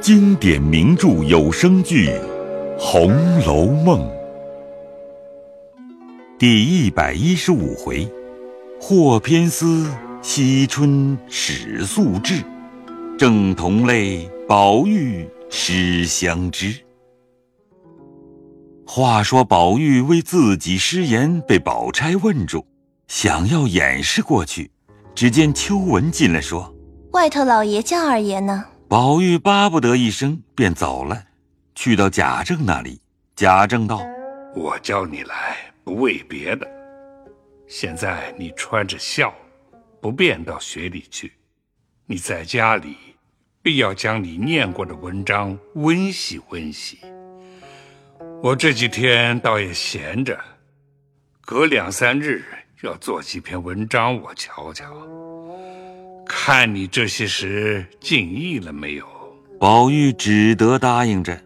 经典名著有声剧《红楼梦》第一百一十五回：霍偏私，惜春始素质；正同类，宝玉失相知。话说宝玉为自己失言被宝钗问住，想要掩饰过去，只见秋纹进来说。外头老爷叫二爷呢。宝玉巴不得一声，便走了，去到贾政那里。贾政道：“我叫你来不为别的，现在你穿着孝，不便到学里去。你在家里，必要将你念过的文章温习温习。我这几天倒也闲着，隔两三日要做几篇文章，我瞧瞧。”看你这些时尽意了没有？宝玉只得答应着。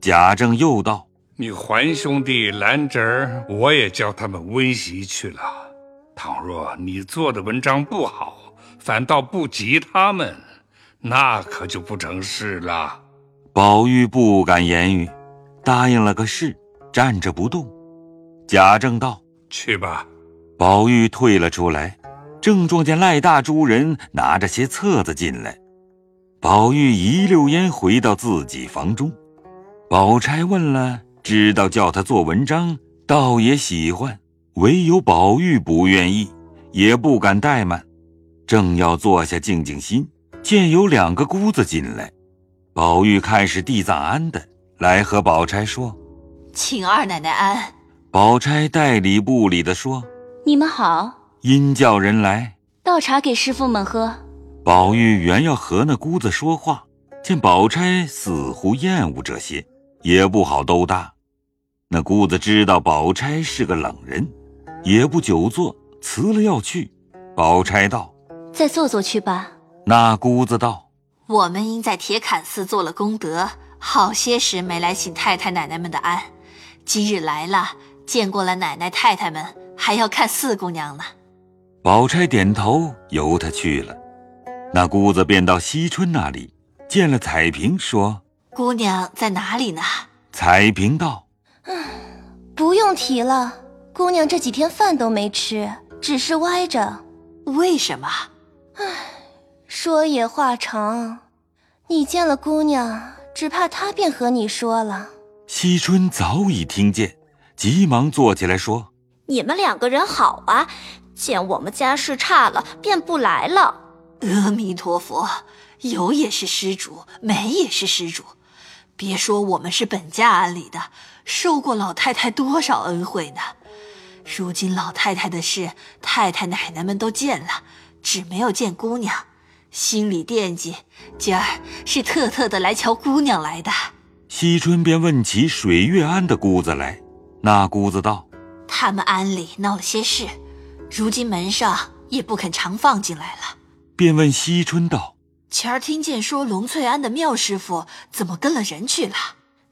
贾政又道：“你还兄弟兰侄儿，我也叫他们温习去了。倘若你做的文章不好，反倒不及他们，那可就不成事了。”宝玉不敢言语，答应了个是，站着不动。贾政道：“去吧。”宝玉退了出来。正撞见赖大诸人拿着些册子进来，宝玉一溜烟回到自己房中。宝钗问了，知道叫他做文章，倒也喜欢，唯有宝玉不愿意，也不敢怠慢。正要坐下静静心，见有两个姑子进来，宝玉看是地藏庵的，来和宝钗说：“请二奶奶安。”宝钗代理不理的说：“你们好。”因叫人来倒茶给师傅们喝。宝玉原要和那姑子说话，见宝钗似乎厌恶这些，也不好兜搭。那姑子知道宝钗是个冷人，也不久坐，辞了要去。宝钗道：“再坐坐去吧。”那姑子道：“我们因在铁槛寺做了功德，好些时没来请太太奶奶们的安，今日来了，见过了奶奶太太们，还要看四姑娘呢。”宝钗点头，由他去了。那姑子便到惜春那里，见了彩萍，说：“姑娘在哪里呢？”彩萍道：“嗯，不用提了，姑娘这几天饭都没吃，只是歪着。为什么？唉，说也话长。你见了姑娘，只怕她便和你说了。”惜春早已听见，急忙坐起来说：“你们两个人好啊。”见我们家世差了，便不来了。阿弥陀佛，有也是施主，没也是施主。别说我们是本家庵里的，受过老太太多少恩惠呢？如今老太太的事，太太奶奶们都见了，只没有见姑娘，心里惦记。今儿是特特的来瞧姑娘来的。惜春便问起水月庵的姑子来，那姑子道：“他们庵里闹了些事。”如今门上也不肯常放进来了，便问惜春道：“前儿听见说龙翠庵的妙师傅怎么跟了人去了？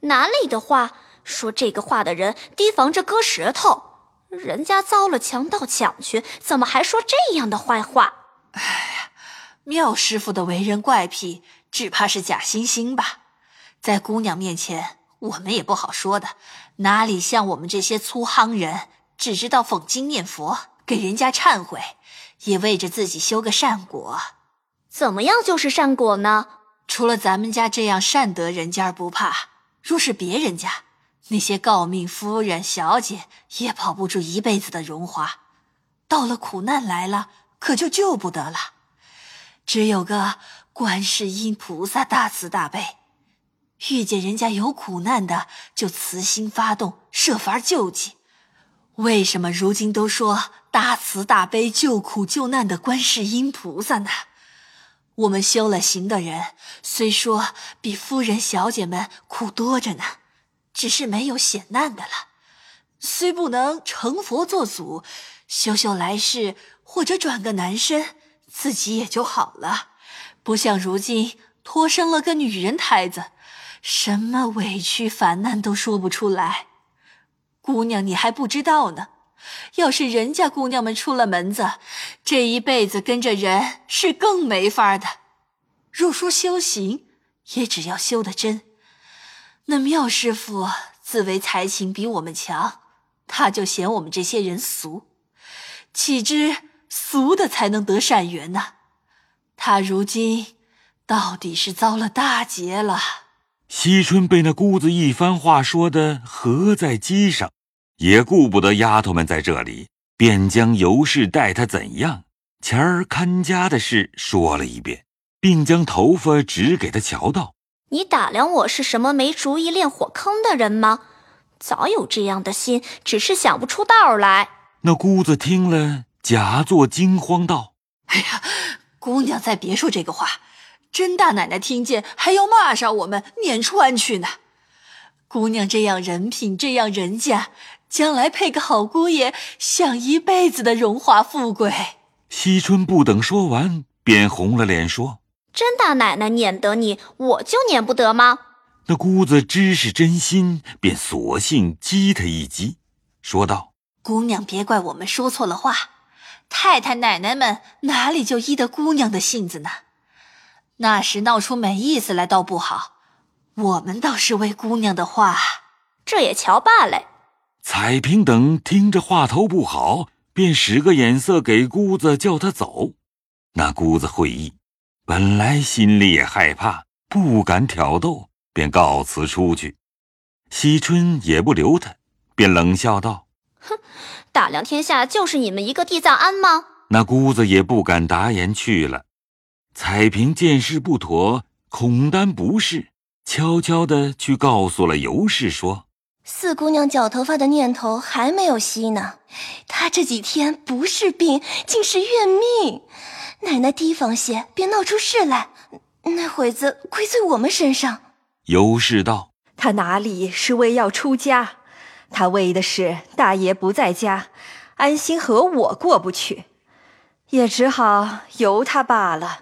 哪里的话？说这个话的人提防着割舌头，人家遭了强盗抢去，怎么还说这样的坏话？哎呀，妙师傅的为人怪癖，只怕是假惺惺吧？在姑娘面前，我们也不好说的，哪里像我们这些粗夯人，只知道讽经念佛。”给人家忏悔，也为着自己修个善果。怎么样就是善果呢？除了咱们家这样善德人家不怕，若是别人家，那些诰命夫人、小姐也保不住一辈子的荣华。到了苦难来了，可就救不得了。只有个观世音菩萨大慈大悲，遇见人家有苦难的，就慈心发动，设法救济。为什么如今都说大慈大悲救苦救难的观世音菩萨呢？我们修了行的人，虽说比夫人小姐们苦多着呢，只是没有险难的了。虽不能成佛做祖，修修来世或者转个男身，自己也就好了。不像如今托生了个女人胎子，什么委屈烦难都说不出来。姑娘，你还不知道呢。要是人家姑娘们出了门子，这一辈子跟着人是更没法的。若说修行，也只要修得真。那妙师傅自为才情比我们强，他就嫌我们这些人俗，岂知俗的才能得善缘呢？他如今到底是遭了大劫了。惜春被那姑子一番话说的合在机上，也顾不得丫头们在这里，便将尤氏待他怎样，前儿看家的事说了一遍，并将头发指给他瞧道：“你打量我是什么没主意练火坑的人吗？早有这样的心，只是想不出道来。”那姑子听了，假作惊慌道：“哎呀，姑娘再别说这个话。”甄大奶奶听见还要骂上我们，撵出安去呢。姑娘这样人品，这样人家，将来配个好姑爷，享一辈子的荣华富贵。惜春不等说完，便红了脸说：“甄大奶奶撵得你，我就撵不得吗？”那姑子知是真心，便索性激他一激，说道：“姑娘别怪我们说错了话，太太奶奶们哪里就依得姑娘的性子呢？”那时闹出没意思来，倒不好。我们倒是为姑娘的话，这也瞧罢了。彩萍等听着话头不好，便使个眼色给姑子，叫她走。那姑子会意，本来心里也害怕，不敢挑逗，便告辞出去。惜春也不留他，便冷笑道：“哼，打量天下就是你们一个地藏庵吗？”那姑子也不敢答言，去了。彩萍见势不妥，恐担不是，悄悄的去告诉了尤氏，说：“四姑娘绞头发的念头还没有息呢，她这几天不是病，竟是怨命。奶奶提防些，别闹出事来，那会子归罪我们身上。”尤氏道：“她哪里是为要出家？她为的是大爷不在家，安心和我过不去，也只好由她罢了。”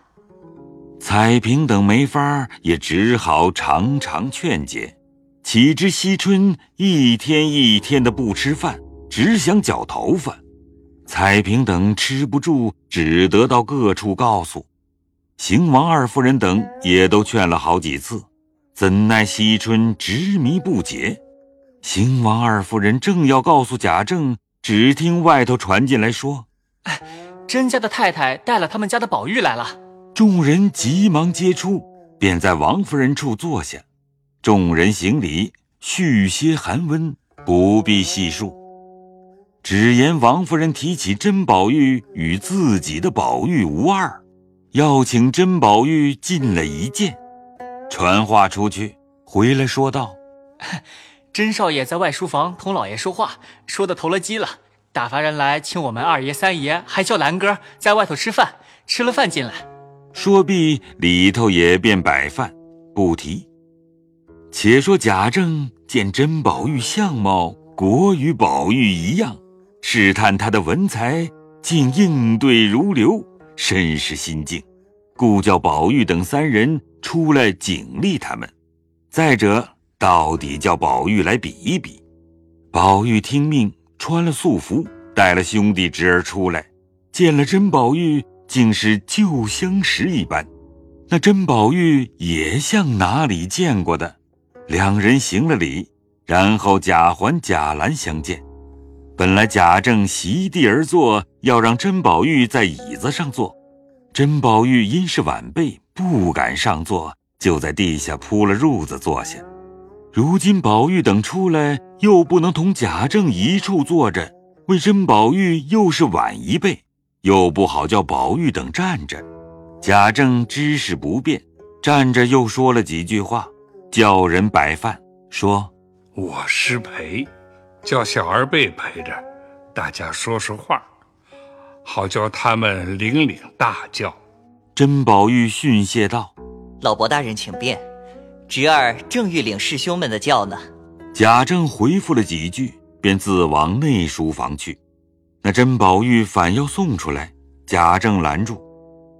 彩萍等没法，也只好常常劝解。岂知惜春一天一天的不吃饭，只想绞头发。彩萍等吃不住，只得到各处告诉。邢王二夫人等也都劝了好几次，怎奈惜春执迷不解。邢王二夫人正要告诉贾政，只听外头传进来说：“哎，甄家的太太带了他们家的宝玉来了。”众人急忙接出，便在王夫人处坐下。众人行礼，续些寒温，不必细述。只言王夫人提起甄宝玉与自己的宝玉无二，要请甄宝玉进了一见。传话出去，回来说道：“ 甄少爷在外书房同老爷说话，说的投了机了，打发人来请我们二爷、三爷，还叫兰哥在外头吃饭。吃了饭进来。”说毕，里头也便摆饭，不提。且说贾政见甄宝玉相貌果与宝玉一样，试探他的文才，竟应对如流，甚是心惊，故叫宝玉等三人出来警励他们。再者，到底叫宝玉来比一比。宝玉听命，穿了素服，带了兄弟侄儿出来，见了甄宝玉。竟是旧相识一般，那甄宝玉也像哪里见过的。两人行了礼，然后贾环、贾兰相见。本来贾政席地而坐，要让甄宝玉在椅子上坐，甄宝玉因是晚辈，不敢上座，就在地下铺了褥子坐下。如今宝玉等出来，又不能同贾政一处坐着，为甄宝玉又是晚一辈。又不好叫宝玉等站着，贾政知事不便，站着又说了几句话，叫人摆饭，说：“我失陪，叫小儿辈陪着，大家说说话，好叫他们领领大教。”甄宝玉训谢道：“老伯大人请便，侄儿正欲领师兄们的教呢。”贾政回复了几句，便自往内书房去。那甄宝玉反要送出来，贾政拦住，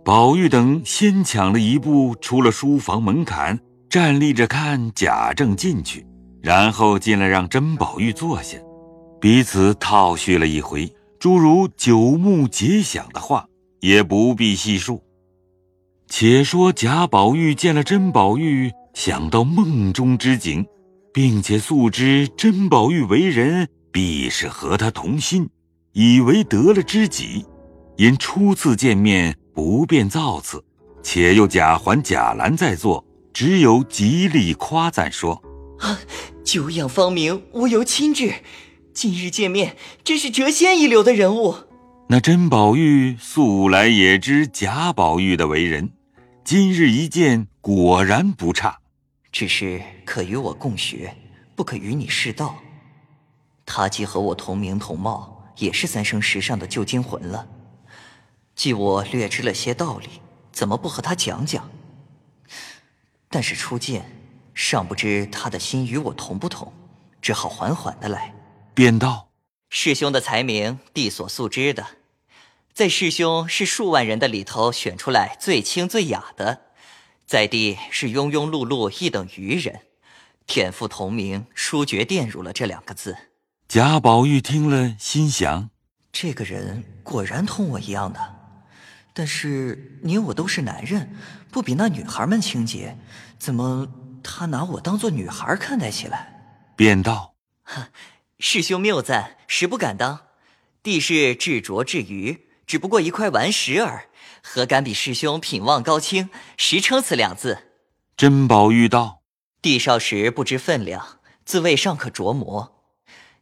宝玉等先抢了一步出了书房门槛，站立着看贾政进去，然后进来让甄宝玉坐下，彼此套叙了一回诸如久目结想的话，也不必细述。且说贾宝玉见了甄宝玉，想到梦中之景，并且素知甄宝玉为人必是和他同心，以为得了知己。因初次见面不便造次，且又贾环、贾兰在座，只有极力夸赞说：“啊，久仰芳名，无由亲至。今日见面，真是谪仙一流的人物。”那甄宝玉素来也知贾宝玉的为人。今日一见，果然不差，只是可与我共学，不可与你试道。他既和我同名同貌，也是三生石上的旧精魂了。既我略知了些道理，怎么不和他讲讲？但是初见，尚不知他的心与我同不同，只好缓缓的来。便道：“师兄的才名，弟所素知的。”在师兄是数万人的里头选出来最清最雅的，在地是庸庸碌碌一等愚人，天赋同名，书绝玷辱了这两个字。贾宝玉听了，心想：这个人果然同我一样的，但是你我都是男人，不比那女孩们清洁，怎么他拿我当做女孩看待起来？便道：师兄谬赞，实不敢当。弟是至拙至愚。只不过一块顽石耳，何敢比师兄品望高清，实称此两字。甄宝玉道：“弟少时不知分量，自谓尚可琢磨。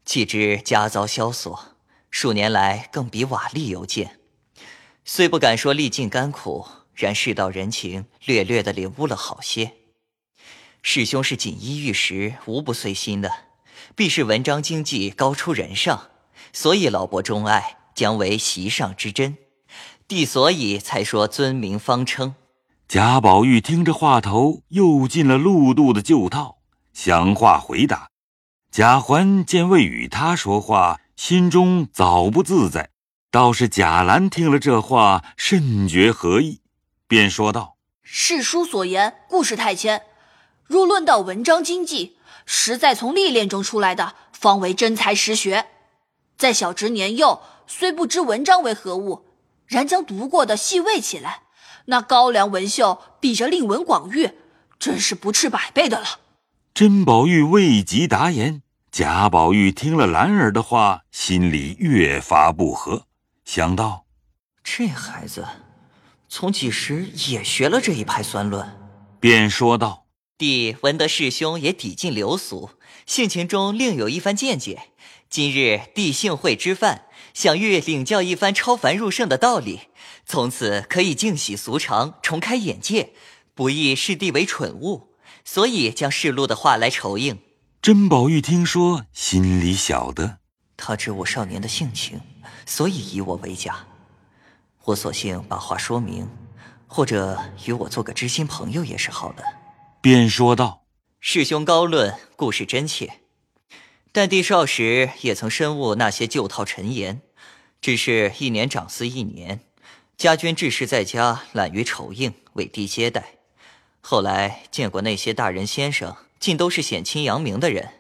既知家遭萧索，数年来更比瓦砾犹贱。虽不敢说历尽甘苦，然世道人情，略略的领悟了好些。师兄是锦衣玉食，无不随心的，必是文章经济高出人上，所以老伯钟爱。”将为席上之珍，弟所以才说尊名方称。贾宝玉听着话头，又进了陆度的旧套，想话回答。贾环见未与他说话，心中早不自在。倒是贾兰听了这话，甚觉何意，便说道：“世书所言，故事太浅。若论到文章经济，实在从历练中出来的，方为真才实学。在小侄年幼。”虽不知文章为何物，然将读过的细味起来，那高粱文秀比着令文广誉，真是不斥百倍的了。甄宝玉未及答言，贾宝玉听了兰儿的话，心里越发不和，想到这孩子从几时也学了这一派酸论，便说道：“弟闻得师兄也抵近流俗，性情中另有一番见解。今日弟幸会之饭。”想欲领教一番超凡入圣的道理，从此可以净洗俗常，重开眼界，不亦视弟为蠢物，所以将世禄的话来酬应。甄宝玉听说，心里晓得，他知我少年的性情，所以以我为假。我索性把话说明，或者与我做个知心朋友也是好的。便说道：“师兄高论，故事真切。”但弟少时也曾深悟那些旧套陈言，只是一年长思一年，家眷志士在家懒于酬应，为弟接待。后来见过那些大人先生，竟都是显亲扬名的人，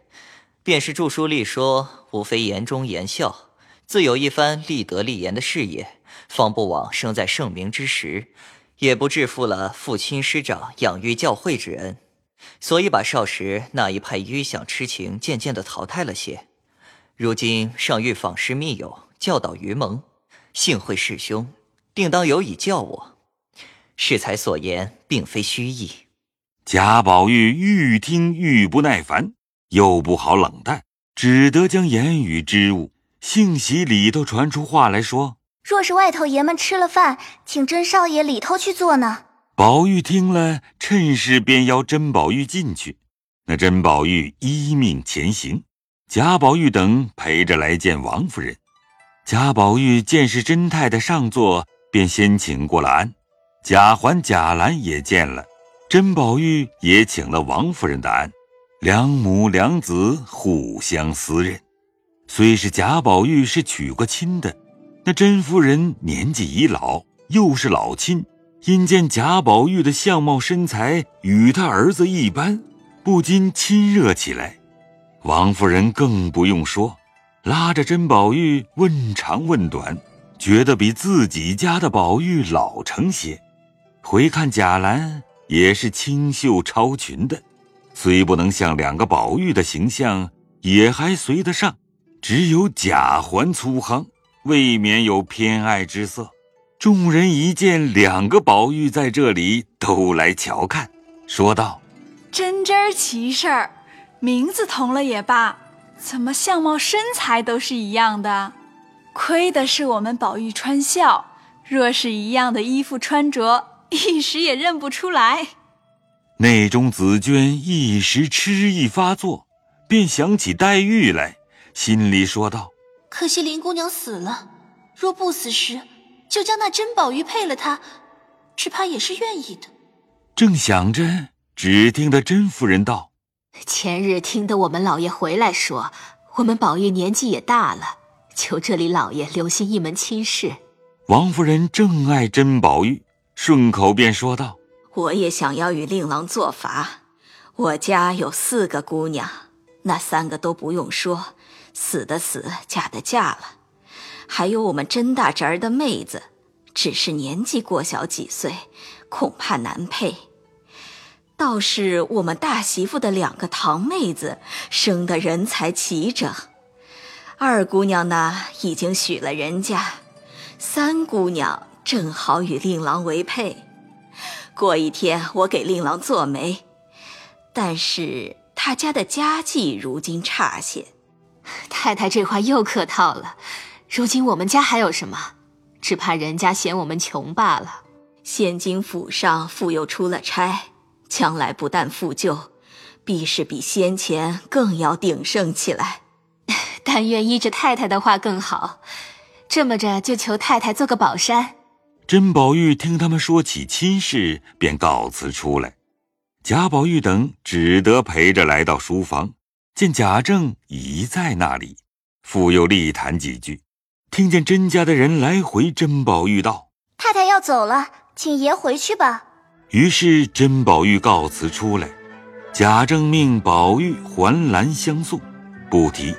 便是著书立说，无非言忠言孝，自有一番立德立言的事业，方不枉生在盛名之时，也不致负了父亲师长养育教诲之恩。所以把少时那一派愚想痴情渐渐的淘汰了些，如今尚欲访师密友，教导愚蒙。幸会师兄，定当有以教我。适才所言，并非虚意。贾宝玉愈听愈不耐烦，又不好冷淡，只得将言语支吾。幸喜里头传出话来说：“若是外头爷们吃了饭，请甄少爷里头去坐呢。”宝玉听了，趁势便邀甄宝玉进去。那甄宝玉依命前行，贾宝玉等陪着来见王夫人。贾宝玉见是甄太太上座，便先请过了安。贾环、贾兰也见了，甄宝玉也请了王夫人的安。两母两子互相私认。虽是贾宝玉是娶过亲的，那甄夫人年纪已老，又是老亲。因见贾宝玉的相貌身材与他儿子一般，不禁亲热起来。王夫人更不用说，拉着甄宝玉问长问短，觉得比自己家的宝玉老成些。回看贾兰，也是清秀超群的，虽不能像两个宝玉的形象，也还随得上。只有贾环粗夯，未免有偏爱之色。众人一见两个宝玉在这里，都来瞧看，说道：“真真儿奇事儿，名字同了也罢，怎么相貌身材都是一样的？亏的是我们宝玉穿孝，若是一样的衣服穿着，一时也认不出来。”内中紫娟一时痴意发作，便想起黛玉来，心里说道：“可惜林姑娘死了，若不死时。”就将那珍宝玉配了她，只怕也是愿意的。正想着，只听得甄夫人道：“前日听得我们老爷回来说，我们宝玉年纪也大了，求这里老爷留心一门亲事。”王夫人正爱甄宝玉，顺口便说道：“我也想要与令郎做法。我家有四个姑娘，那三个都不用说，死的死，嫁的嫁了。”还有我们甄大侄儿的妹子，只是年纪过小几岁，恐怕难配。倒是我们大媳妇的两个堂妹子，生的人才齐整。二姑娘呢，已经许了人家；三姑娘正好与令郎为配。过一天，我给令郎做媒，但是他家的家计如今差些。太太这话又客套了。如今我们家还有什么？只怕人家嫌我们穷罢了。现今府上复又出了差，将来不但复旧，必是比先前更要鼎盛起来。但愿依着太太的话更好。这么着，就求太太做个宝山。甄宝玉听他们说起亲事，便告辞出来。贾宝玉等只得陪着来到书房，见贾政已在那里，复又力谈几句。听见甄家的人来回，甄宝玉道：“太太要走了，请爷回去吧。”于是甄宝玉告辞出来，贾政命宝玉环栏相送，不提。